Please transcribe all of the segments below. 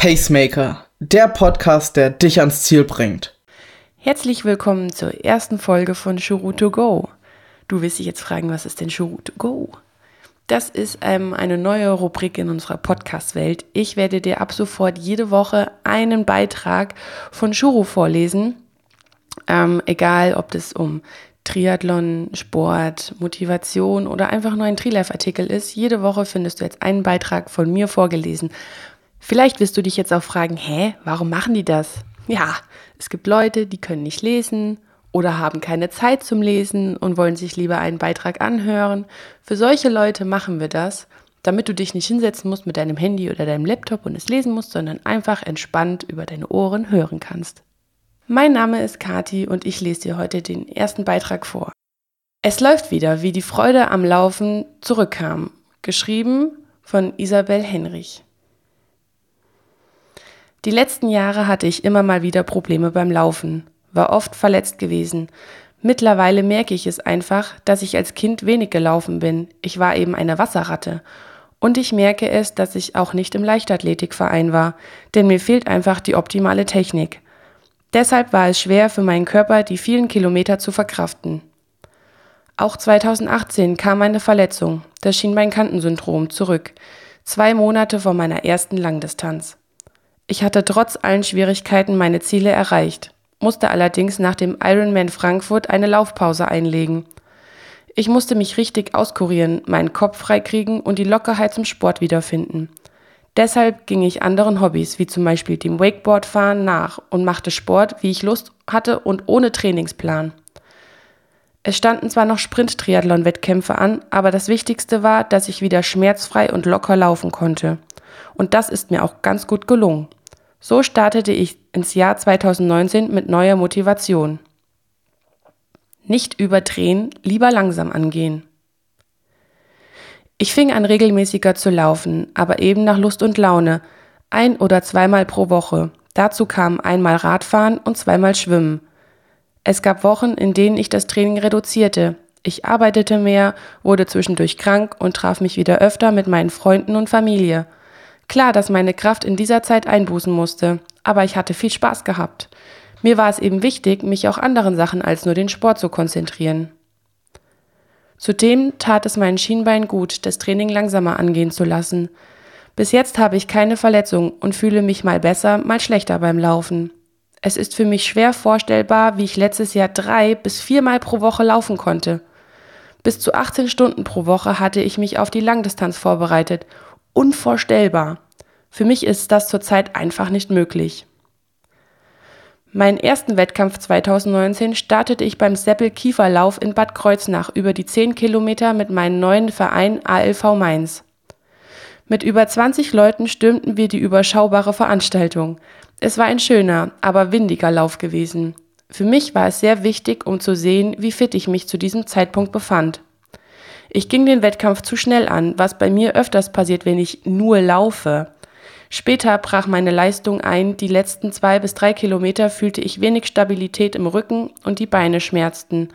Pacemaker, der Podcast, der dich ans Ziel bringt. Herzlich willkommen zur ersten Folge von Shuru to Go. Du wirst dich jetzt fragen, was ist denn Shuru to Go? Das ist ähm, eine neue Rubrik in unserer Podcast-Welt. Ich werde dir ab sofort jede Woche einen Beitrag von Shuru vorlesen. Ähm, egal, ob es um Triathlon, Sport, Motivation oder einfach nur ein Trilife-Artikel ist. Jede Woche findest du jetzt einen Beitrag von mir vorgelesen. Vielleicht wirst du dich jetzt auch fragen, hä, warum machen die das? Ja, es gibt Leute, die können nicht lesen oder haben keine Zeit zum Lesen und wollen sich lieber einen Beitrag anhören. Für solche Leute machen wir das, damit du dich nicht hinsetzen musst mit deinem Handy oder deinem Laptop und es lesen musst, sondern einfach entspannt über deine Ohren hören kannst. Mein Name ist Kati und ich lese dir heute den ersten Beitrag vor. Es läuft wieder, wie die Freude am Laufen zurückkam. Geschrieben von Isabel Henrich. Die letzten Jahre hatte ich immer mal wieder Probleme beim Laufen war oft verletzt gewesen. Mittlerweile merke ich es einfach, dass ich als Kind wenig gelaufen bin. Ich war eben eine Wasserratte. Und ich merke es, dass ich auch nicht im Leichtathletikverein war, denn mir fehlt einfach die optimale Technik. Deshalb war es schwer für meinen Körper, die vielen Kilometer zu verkraften. Auch 2018 kam eine Verletzung, das Schienbeinkantensyndrom, zurück, zwei Monate vor meiner ersten Langdistanz. Ich hatte trotz allen Schwierigkeiten meine Ziele erreicht musste allerdings nach dem Ironman Frankfurt eine Laufpause einlegen. Ich musste mich richtig auskurieren, meinen Kopf freikriegen und die Lockerheit zum Sport wiederfinden. Deshalb ging ich anderen Hobbys, wie zum Beispiel dem Wakeboardfahren, nach und machte Sport, wie ich Lust hatte und ohne Trainingsplan. Es standen zwar noch Sprint-Triathlon-Wettkämpfe an, aber das Wichtigste war, dass ich wieder schmerzfrei und locker laufen konnte. Und das ist mir auch ganz gut gelungen. So startete ich ins Jahr 2019 mit neuer Motivation. Nicht überdrehen, lieber langsam angehen. Ich fing an regelmäßiger zu laufen, aber eben nach Lust und Laune, ein oder zweimal pro Woche. Dazu kamen einmal Radfahren und zweimal Schwimmen. Es gab Wochen, in denen ich das Training reduzierte. Ich arbeitete mehr, wurde zwischendurch krank und traf mich wieder öfter mit meinen Freunden und Familie. Klar, dass meine Kraft in dieser Zeit einbußen musste, aber ich hatte viel Spaß gehabt. Mir war es eben wichtig, mich auch anderen Sachen als nur den Sport zu konzentrieren. Zudem tat es meinen Schienbein gut, das Training langsamer angehen zu lassen. Bis jetzt habe ich keine Verletzung und fühle mich mal besser, mal schlechter beim Laufen. Es ist für mich schwer vorstellbar, wie ich letztes Jahr drei bis viermal pro Woche laufen konnte. Bis zu 18 Stunden pro Woche hatte ich mich auf die Langdistanz vorbereitet unvorstellbar. Für mich ist das zurzeit einfach nicht möglich. Meinen ersten Wettkampf 2019 startete ich beim Seppel-Kieferlauf in Bad Kreuznach über die 10 Kilometer mit meinem neuen Verein ALV Mainz. Mit über 20 Leuten stürmten wir die überschaubare Veranstaltung. Es war ein schöner, aber windiger Lauf gewesen. Für mich war es sehr wichtig, um zu sehen, wie fit ich mich zu diesem Zeitpunkt befand. Ich ging den Wettkampf zu schnell an, was bei mir öfters passiert, wenn ich nur laufe. Später brach meine Leistung ein, die letzten zwei bis drei Kilometer fühlte ich wenig Stabilität im Rücken und die Beine schmerzten.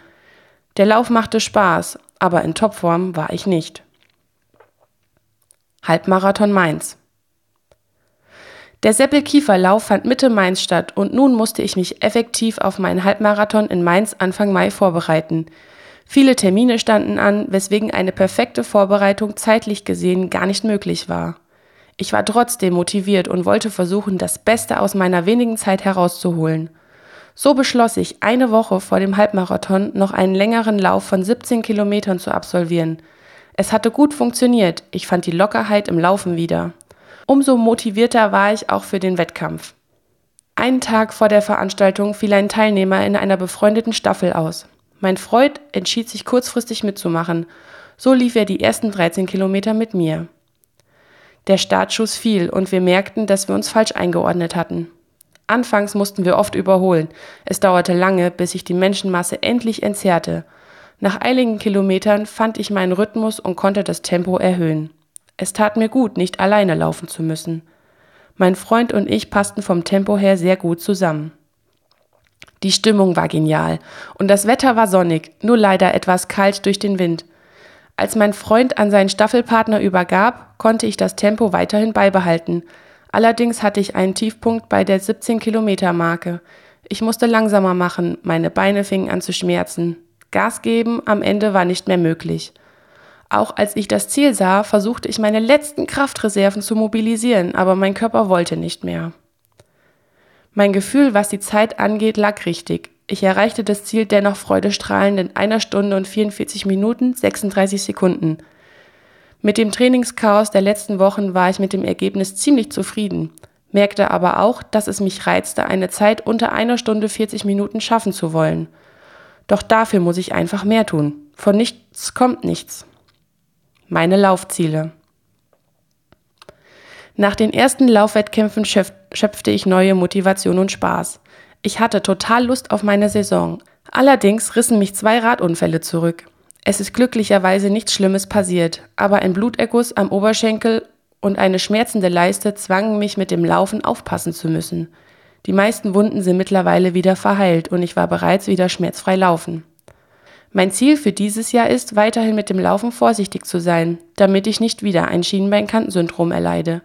Der Lauf machte Spaß, aber in Topform war ich nicht. Halbmarathon Mainz. Der Seppel-Kieferlauf fand Mitte Mainz statt und nun musste ich mich effektiv auf meinen Halbmarathon in Mainz Anfang Mai vorbereiten. Viele Termine standen an, weswegen eine perfekte Vorbereitung zeitlich gesehen gar nicht möglich war. Ich war trotzdem motiviert und wollte versuchen, das Beste aus meiner wenigen Zeit herauszuholen. So beschloss ich, eine Woche vor dem Halbmarathon noch einen längeren Lauf von 17 Kilometern zu absolvieren. Es hatte gut funktioniert, ich fand die Lockerheit im Laufen wieder. Umso motivierter war ich auch für den Wettkampf. Einen Tag vor der Veranstaltung fiel ein Teilnehmer in einer befreundeten Staffel aus. Mein Freund entschied sich kurzfristig mitzumachen. So lief er die ersten 13 Kilometer mit mir. Der Startschuss fiel und wir merkten, dass wir uns falsch eingeordnet hatten. Anfangs mussten wir oft überholen. Es dauerte lange, bis sich die Menschenmasse endlich entzerrte. Nach einigen Kilometern fand ich meinen Rhythmus und konnte das Tempo erhöhen. Es tat mir gut, nicht alleine laufen zu müssen. Mein Freund und ich passten vom Tempo her sehr gut zusammen. Die Stimmung war genial und das Wetter war sonnig, nur leider etwas kalt durch den Wind. Als mein Freund an seinen Staffelpartner übergab, konnte ich das Tempo weiterhin beibehalten, Allerdings hatte ich einen Tiefpunkt bei der 17 Kilometer Marke. Ich musste langsamer machen, meine Beine fingen an zu schmerzen. Gas geben am Ende war nicht mehr möglich. Auch als ich das Ziel sah, versuchte ich meine letzten Kraftreserven zu mobilisieren, aber mein Körper wollte nicht mehr. Mein Gefühl, was die Zeit angeht, lag richtig. Ich erreichte das Ziel dennoch freudestrahlend in einer Stunde und 44 Minuten 36 Sekunden. Mit dem Trainingschaos der letzten Wochen war ich mit dem Ergebnis ziemlich zufrieden, merkte aber auch, dass es mich reizte, eine Zeit unter einer Stunde 40 Minuten schaffen zu wollen. Doch dafür muss ich einfach mehr tun. Von nichts kommt nichts. Meine Laufziele. Nach den ersten Laufwettkämpfen schöpfte ich neue Motivation und Spaß. Ich hatte total Lust auf meine Saison. Allerdings rissen mich zwei Radunfälle zurück. Es ist glücklicherweise nichts Schlimmes passiert, aber ein Bluterguss am Oberschenkel und eine schmerzende Leiste zwangen mich mit dem Laufen aufpassen zu müssen. Die meisten Wunden sind mittlerweile wieder verheilt und ich war bereits wieder schmerzfrei laufen. Mein Ziel für dieses Jahr ist, weiterhin mit dem Laufen vorsichtig zu sein, damit ich nicht wieder ein Schienbeinkantensyndrom erleide.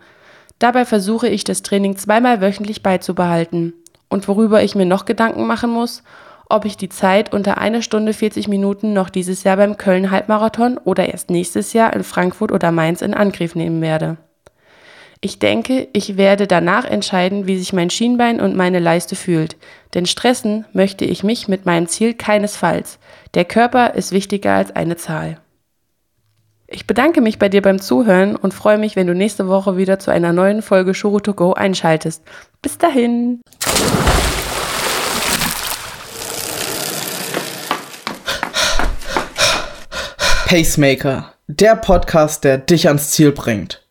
Dabei versuche ich das Training zweimal wöchentlich beizubehalten. Und worüber ich mir noch Gedanken machen muss, ob ich die Zeit unter einer Stunde 40 Minuten noch dieses Jahr beim Köln Halbmarathon oder erst nächstes Jahr in Frankfurt oder Mainz in Angriff nehmen werde. Ich denke, ich werde danach entscheiden, wie sich mein Schienbein und meine Leiste fühlt. Denn stressen möchte ich mich mit meinem Ziel keinesfalls. Der Körper ist wichtiger als eine Zahl. Ich bedanke mich bei dir beim Zuhören und freue mich, wenn du nächste Woche wieder zu einer neuen Folge Shuru to Go einschaltest. Bis dahin! Pacemaker, der Podcast, der dich ans Ziel bringt.